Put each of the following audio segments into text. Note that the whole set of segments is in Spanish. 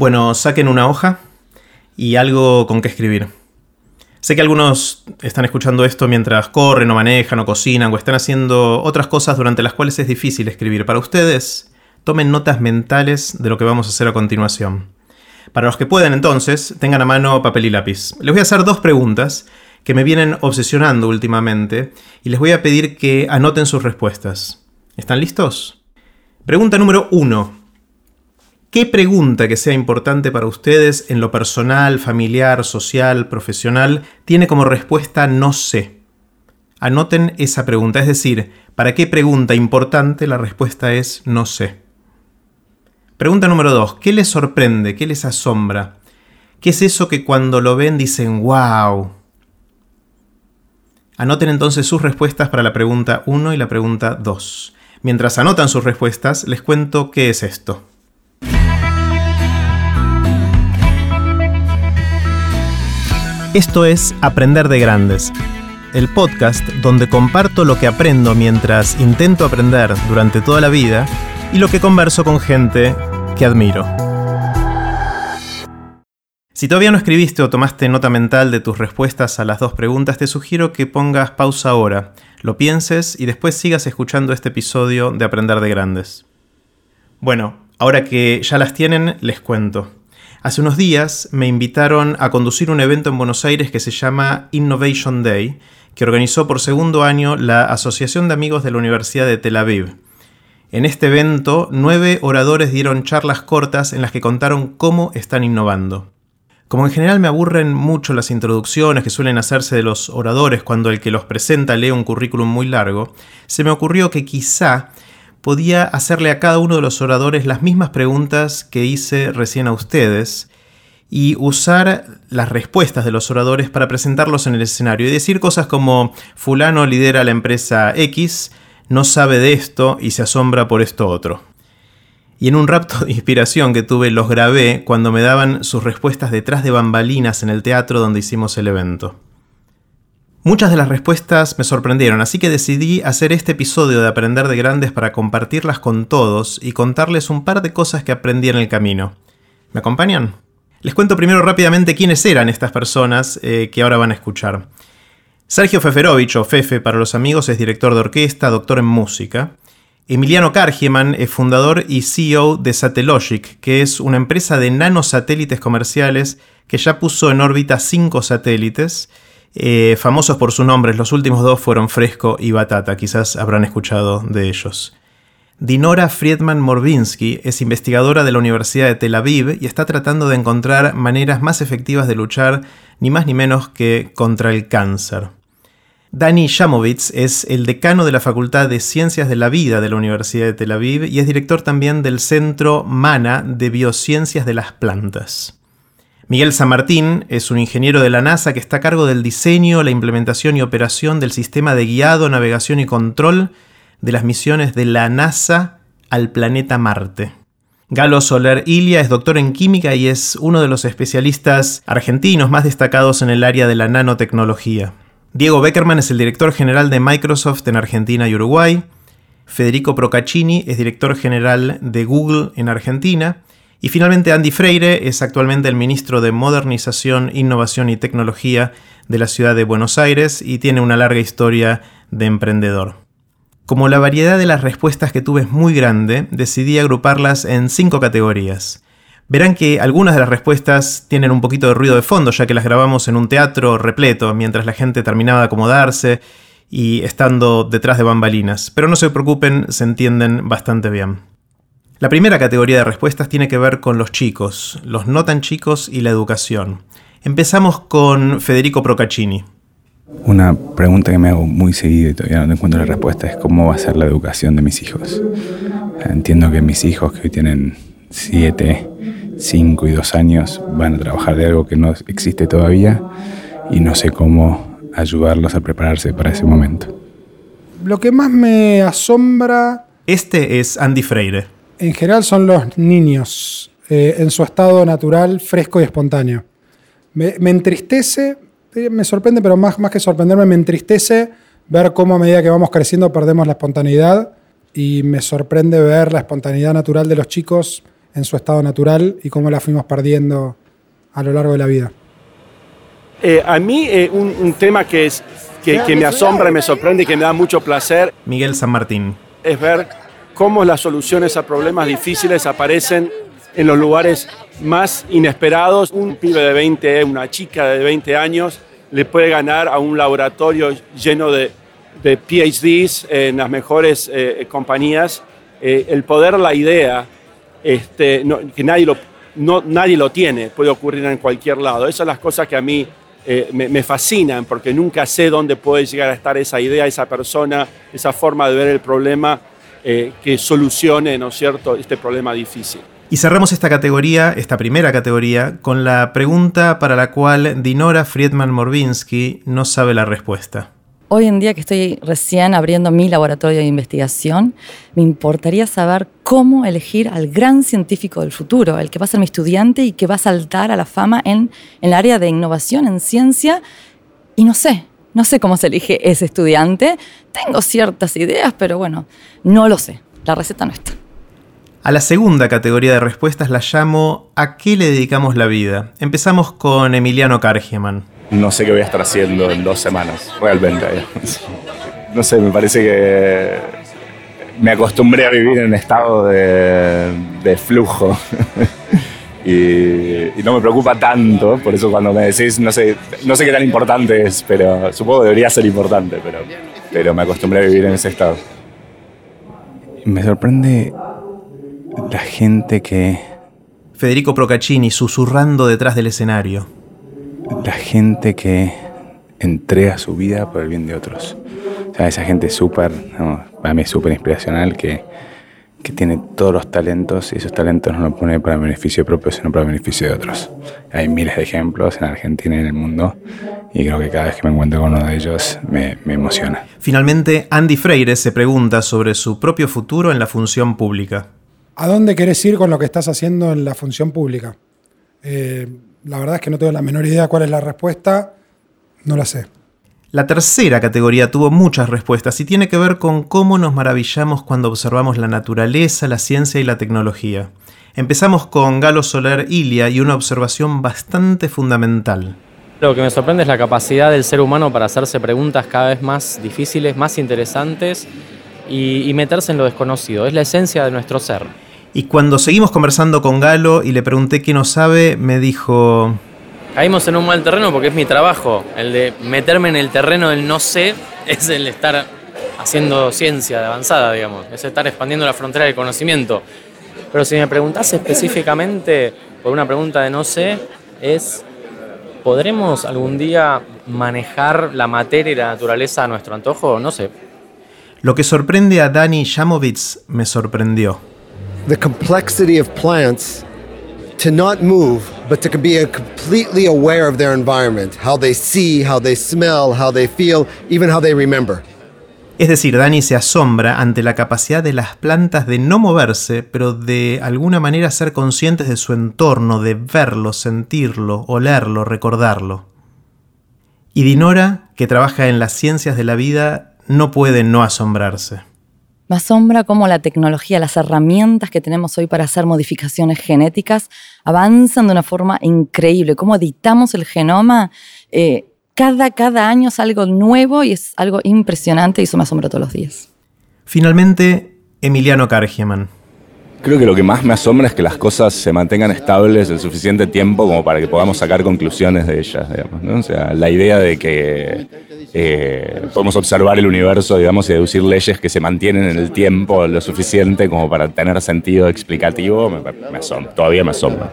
Bueno, saquen una hoja y algo con qué escribir. Sé que algunos están escuchando esto mientras corren o manejan o cocinan o están haciendo otras cosas durante las cuales es difícil escribir. Para ustedes, tomen notas mentales de lo que vamos a hacer a continuación. Para los que pueden entonces, tengan a mano papel y lápiz. Les voy a hacer dos preguntas que me vienen obsesionando últimamente y les voy a pedir que anoten sus respuestas. ¿Están listos? Pregunta número uno. ¿Qué pregunta que sea importante para ustedes en lo personal, familiar, social, profesional tiene como respuesta no sé? Anoten esa pregunta, es decir, ¿para qué pregunta importante la respuesta es no sé? Pregunta número 2. ¿Qué les sorprende? ¿Qué les asombra? ¿Qué es eso que cuando lo ven dicen wow? Anoten entonces sus respuestas para la pregunta 1 y la pregunta 2. Mientras anotan sus respuestas, les cuento qué es esto. Esto es Aprender de Grandes, el podcast donde comparto lo que aprendo mientras intento aprender durante toda la vida y lo que converso con gente que admiro. Si todavía no escribiste o tomaste nota mental de tus respuestas a las dos preguntas, te sugiero que pongas pausa ahora, lo pienses y después sigas escuchando este episodio de Aprender de Grandes. Bueno, ahora que ya las tienen, les cuento. Hace unos días me invitaron a conducir un evento en Buenos Aires que se llama Innovation Day, que organizó por segundo año la Asociación de Amigos de la Universidad de Tel Aviv. En este evento, nueve oradores dieron charlas cortas en las que contaron cómo están innovando. Como en general me aburren mucho las introducciones que suelen hacerse de los oradores cuando el que los presenta lee un currículum muy largo, se me ocurrió que quizá podía hacerle a cada uno de los oradores las mismas preguntas que hice recién a ustedes y usar las respuestas de los oradores para presentarlos en el escenario y decir cosas como fulano lidera la empresa X, no sabe de esto y se asombra por esto otro. Y en un rapto de inspiración que tuve los grabé cuando me daban sus respuestas detrás de bambalinas en el teatro donde hicimos el evento. Muchas de las respuestas me sorprendieron, así que decidí hacer este episodio de Aprender de Grandes para compartirlas con todos y contarles un par de cosas que aprendí en el camino. ¿Me acompañan? Les cuento primero rápidamente quiénes eran estas personas eh, que ahora van a escuchar. Sergio Feferovich, o Fefe para los amigos, es director de orquesta, doctor en música. Emiliano Kargieman es fundador y CEO de Satellogic, que es una empresa de nanosatélites comerciales que ya puso en órbita cinco satélites eh, famosos por sus nombres. Los últimos dos fueron Fresco y Batata, quizás habrán escuchado de ellos. Dinora Friedman Morbinsky es investigadora de la Universidad de Tel Aviv y está tratando de encontrar maneras más efectivas de luchar ni más ni menos que contra el cáncer. Dani Shamovitz es el decano de la Facultad de Ciencias de la Vida de la Universidad de Tel Aviv y es director también del Centro MANA de Biociencias de las Plantas. Miguel San Martín es un ingeniero de la NASA que está a cargo del diseño, la implementación y operación del sistema de guiado, navegación y control de las misiones de la NASA al planeta Marte. Galo Soler Ilia es doctor en química y es uno de los especialistas argentinos más destacados en el área de la nanotecnología. Diego Beckerman es el director general de Microsoft en Argentina y Uruguay. Federico Procaccini es director general de Google en Argentina. Y finalmente Andy Freire es actualmente el ministro de Modernización, Innovación y Tecnología de la ciudad de Buenos Aires y tiene una larga historia de emprendedor. Como la variedad de las respuestas que tuve es muy grande, decidí agruparlas en cinco categorías. Verán que algunas de las respuestas tienen un poquito de ruido de fondo, ya que las grabamos en un teatro repleto, mientras la gente terminaba de acomodarse y estando detrás de bambalinas. Pero no se preocupen, se entienden bastante bien. La primera categoría de respuestas tiene que ver con los chicos, los no tan chicos y la educación. Empezamos con Federico Procaccini. Una pregunta que me hago muy seguido y todavía no encuentro la respuesta es cómo va a ser la educación de mis hijos. Entiendo que mis hijos que hoy tienen 7, 5 y 2 años van a trabajar de algo que no existe todavía y no sé cómo ayudarlos a prepararse para ese momento. Lo que más me asombra... Este es Andy Freire en general son los niños eh, en su estado natural, fresco y espontáneo. Me, entristece, eh, me sorprende, pero más, más que sorprenderme, me entristece ver cómo a medida que vamos creciendo perdemos la espontaneidad y me sorprende ver la espontaneidad natural de los chicos en su estado natural y cómo la fuimos perdiendo a lo largo de la vida. Eh, a mí eh, un, tema que, es, que, que me asombra, me sorprende y que me da mucho placer. Miguel San Martín. Es ver cómo las soluciones a problemas difíciles aparecen en los lugares más inesperados. Un pibe de 20, una chica de 20 años, le puede ganar a un laboratorio lleno de, PhDs en las mejores eh, compañías. Eh, el poder, la idea, este, que nadie lo, no, tiene, puede ocurrir en cualquier lado. Esas son las cosas que a mí eh, me, fascinan, porque nunca sé dónde puede llegar a estar esa idea, esa persona, esa forma de ver el problema que solucione, ¿no es cierto?, este problema difícil. Y cerramos esta categoría, esta primera categoría, con la pregunta para la cual Dinora Friedman Morbinsky no sabe la respuesta. Hoy en día que estoy recién abriendo mi laboratorio de investigación, me importaría saber cómo elegir al gran científico del futuro, el que va a ser mi estudiante y que va a saltar a la fama en, en el área de innovación, en ciencia. Y no sé, no sé cómo se elige ese estudiante. Tengo ciertas ideas, pero bueno, no lo sé. La receta no está. A la segunda categoría de respuestas la llamo ¿A qué le dedicamos la vida? Empezamos con Emiliano Kargeman. No sé qué voy a estar haciendo en dos semanas, realmente. No sé, me parece que me acostumbré a vivir en un estado de, flujo. y, no me preocupa tanto, por eso cuando me decís, no sé, no sé qué tan importante es, pero supongo que debería ser importante, pero, pero me acostumbré a vivir en ese estado. Me sorprende la gente que... Federico Procaccini susurrando detrás del escenario. La gente que entrega su vida por el bien de otros. O sea, esa gente súper, para mí es súper inspiracional que, que tiene todos los talentos y esos talentos no los pone para beneficio propio, sino para beneficio de otros. Hay miles de ejemplos en Argentina y en el mundo y creo que cada vez que me encuentro con uno de ellos me, me emociona. Finalmente, Andy Freire se pregunta sobre su propio futuro en la función pública. ¿A dónde querés ir con lo que estás haciendo en la función pública? Eh, la verdad es que no tengo la menor idea cuál es la respuesta, no la sé. La tercera categoría tuvo muchas respuestas y tiene que ver con cómo nos maravillamos cuando observamos la naturaleza, la ciencia y la tecnología. Empezamos con Galo Soler Ilia y una observación bastante fundamental. Lo que me sorprende es la capacidad del ser humano para hacerse preguntas cada vez más difíciles, más interesantes y, y meterse en lo desconocido. Es la esencia de nuestro ser. Y cuando seguimos conversando con Galo y le pregunté qué no sabe, me dijo... Caímos en un mal terreno porque es mi trabajo. El de meterme en el terreno del no sé es el de estar haciendo ciencia de avanzada, digamos. Es estar expandiendo la frontera del conocimiento. Pero si me preguntás específicamente por una pregunta de no sé, es, ¿podremos algún día manejar la materia y la naturaleza a nuestro antojo? No sé. Lo que sorprende a Dani Shamovitz me sorprendió. the complexity of plants to not move, but to be completely aware of their environment, how they see, how they smell, how they feel, even how they remember. Es decir, Dani se asombra ante la capacidad de las plantas de no moverse, pero de alguna manera ser conscientes de su entorno, de verlo, sentirlo, olerlo, recordarlo. Y Dinora, que trabaja en las ciencias de la vida, no puede no asombrarse. Me asombra cómo la tecnología, las herramientas que tenemos hoy para hacer modificaciones genéticas avanzan de una forma increíble. Cómo editamos el genoma. Eh, cada, cada año es algo nuevo y es algo impresionante y eso me asombra todos los días. Finalmente, Emiliano Kargeman. Creo que lo que más me asombra es que las cosas se mantengan estables el suficiente tiempo como para que podamos sacar conclusiones de ellas. O sea, la idea de que eh, podemos observar el universo digamos, y deducir leyes que se mantienen en el tiempo lo suficiente como para tener sentido explicativo, me, asombra, todavía me asombra.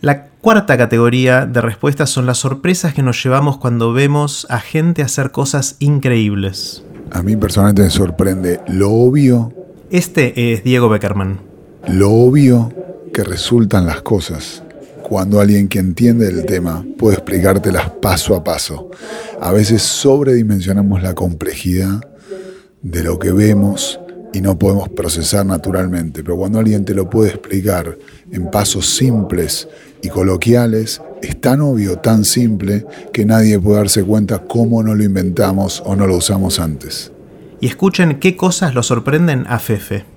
La cuarta categoría de respuestas son las sorpresas que nos llevamos cuando vemos a gente hacer cosas increíbles. A mí personalmente me sorprende lo obvio. Este es Diego Beckerman lo obvio que resultan las cosas cuando alguien que entiende el tema puede explicártelas paso a paso. A veces sobredimensionamos la complejidad de lo que vemos y no podemos procesar naturalmente, pero cuando alguien te lo puede explicar en pasos simples y coloquiales, es tan obvio, tan simple, que nadie puede darse cuenta cómo no lo inventamos o no lo usamos antes. Y escuchen qué cosas lo sorprenden a Fefe.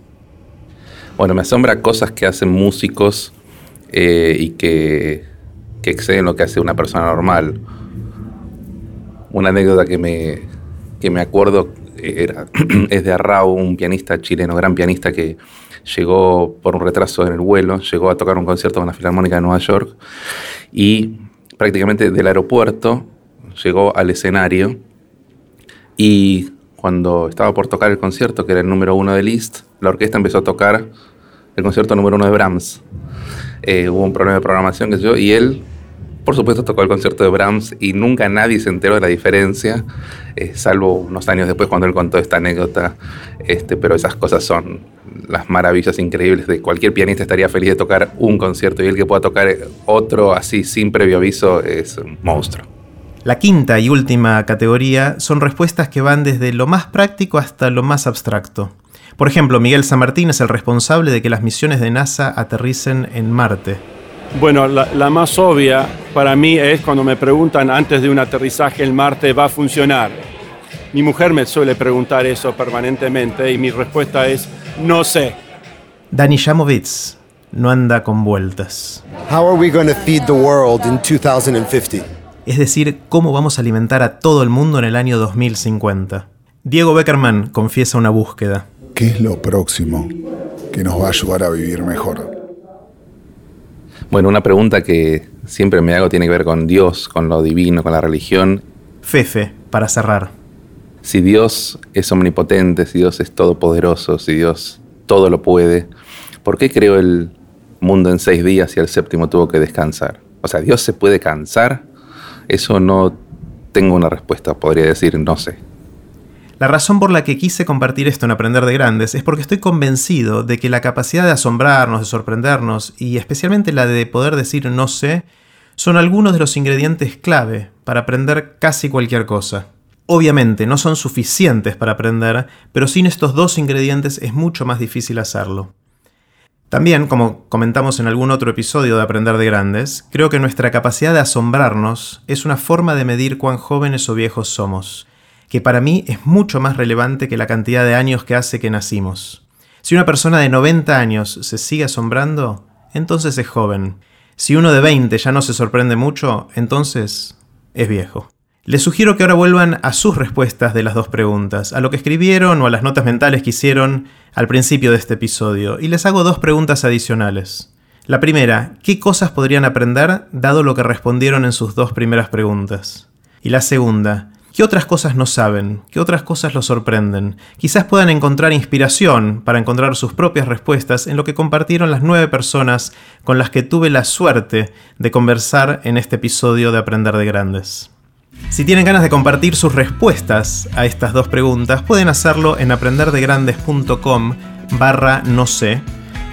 Bueno, me asombra cosas que hacen músicos eh, y que, que exceden lo que hace una persona normal. Una anécdota que me, que me acuerdo era, es de Arrau, un pianista chileno, gran pianista que llegó por un retraso en el vuelo, llegó a tocar un concierto con la Filarmónica de Nueva York y prácticamente del aeropuerto llegó al escenario y cuando estaba por tocar el concierto, que era el número uno de Liszt, la orquesta empezó a tocar el concierto número uno de Brahms. Eh, hubo un problema de programación, que yo, y él, por supuesto, tocó el concierto de Brahms y nunca nadie se enteró de la diferencia, eh, salvo unos años después cuando él contó esta anécdota. Este, pero esas cosas son las maravillas increíbles de cualquier pianista estaría feliz de tocar un concierto y el que pueda tocar otro así sin previo aviso es un monstruo. La quinta y última categoría son respuestas que van desde lo más práctico hasta lo más abstracto. Por ejemplo, Miguel San Martín es el responsable de que las misiones de NASA aterricen en Marte. Bueno, la, más obvia para mí es cuando me preguntan antes de un aterrizaje en Marte va a funcionar. Mi mujer me suele preguntar eso permanentemente y mi respuesta es no sé. Dani Jamovitz no anda con vueltas. How are we going to feed the world in 2050? Es decir, cómo vamos a alimentar a todo el mundo en el año 2050. Diego Beckerman confiesa una búsqueda. ¿Qué es lo próximo que nos va a ayudar a vivir mejor? Bueno, una pregunta que siempre me hago tiene que ver con Dios, con lo divino, con la religión. Fefe, para cerrar. Si Dios es omnipotente, si Dios es todopoderoso, si Dios todo lo puede, ¿por qué creó el mundo en seis días y el séptimo tuvo que descansar? O sea, ¿Dios se puede cansar? Eso no tengo una respuesta, podría decir, no sé. La razón por la que quise compartir esto en Aprender de Grandes es porque estoy convencido de que la capacidad de asombrarnos, de sorprendernos y especialmente la de poder decir no sé, son algunos de los ingredientes clave para aprender casi cualquier cosa. Obviamente no son suficientes para aprender, pero sin estos dos ingredientes es mucho más difícil hacerlo. También, como comentamos en algún otro episodio de Aprender de Grandes, creo que nuestra capacidad de asombrarnos es una forma de medir cuán jóvenes o viejos somos, que para mí es mucho más relevante que la cantidad de años que hace que nacimos. Si una persona de 90 años se sigue asombrando, entonces es joven. Si uno de 20 ya no se sorprende mucho, entonces es viejo. Les sugiero que ahora vuelvan a sus respuestas de las dos preguntas, a lo que escribieron o a las notas mentales que hicieron al principio de este episodio, y les hago dos preguntas adicionales. La primera, ¿qué cosas podrían aprender dado lo que respondieron en sus dos primeras preguntas? Y la segunda, ¿qué otras cosas no saben? ¿Qué otras cosas los sorprenden? Quizás puedan encontrar inspiración para encontrar sus propias respuestas en lo que compartieron las nueve personas con las que tuve la suerte de conversar en este episodio de Aprender de Grandes. Si tienen ganas de compartir sus respuestas a estas dos preguntas, pueden hacerlo en aprenderdegrandes.com barra no sé,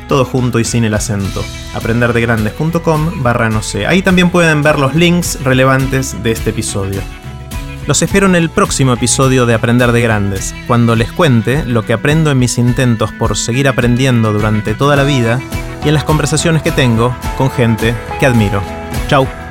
todo junto y sin el acento. aprenderdegrandes.com barra no sé. Ahí también pueden ver los links relevantes de este episodio. Los espero en el próximo episodio de Aprender de Grandes, cuando les cuente lo que aprendo en mis intentos por seguir aprendiendo durante toda la vida y en las conversaciones que tengo con gente que admiro. Chau.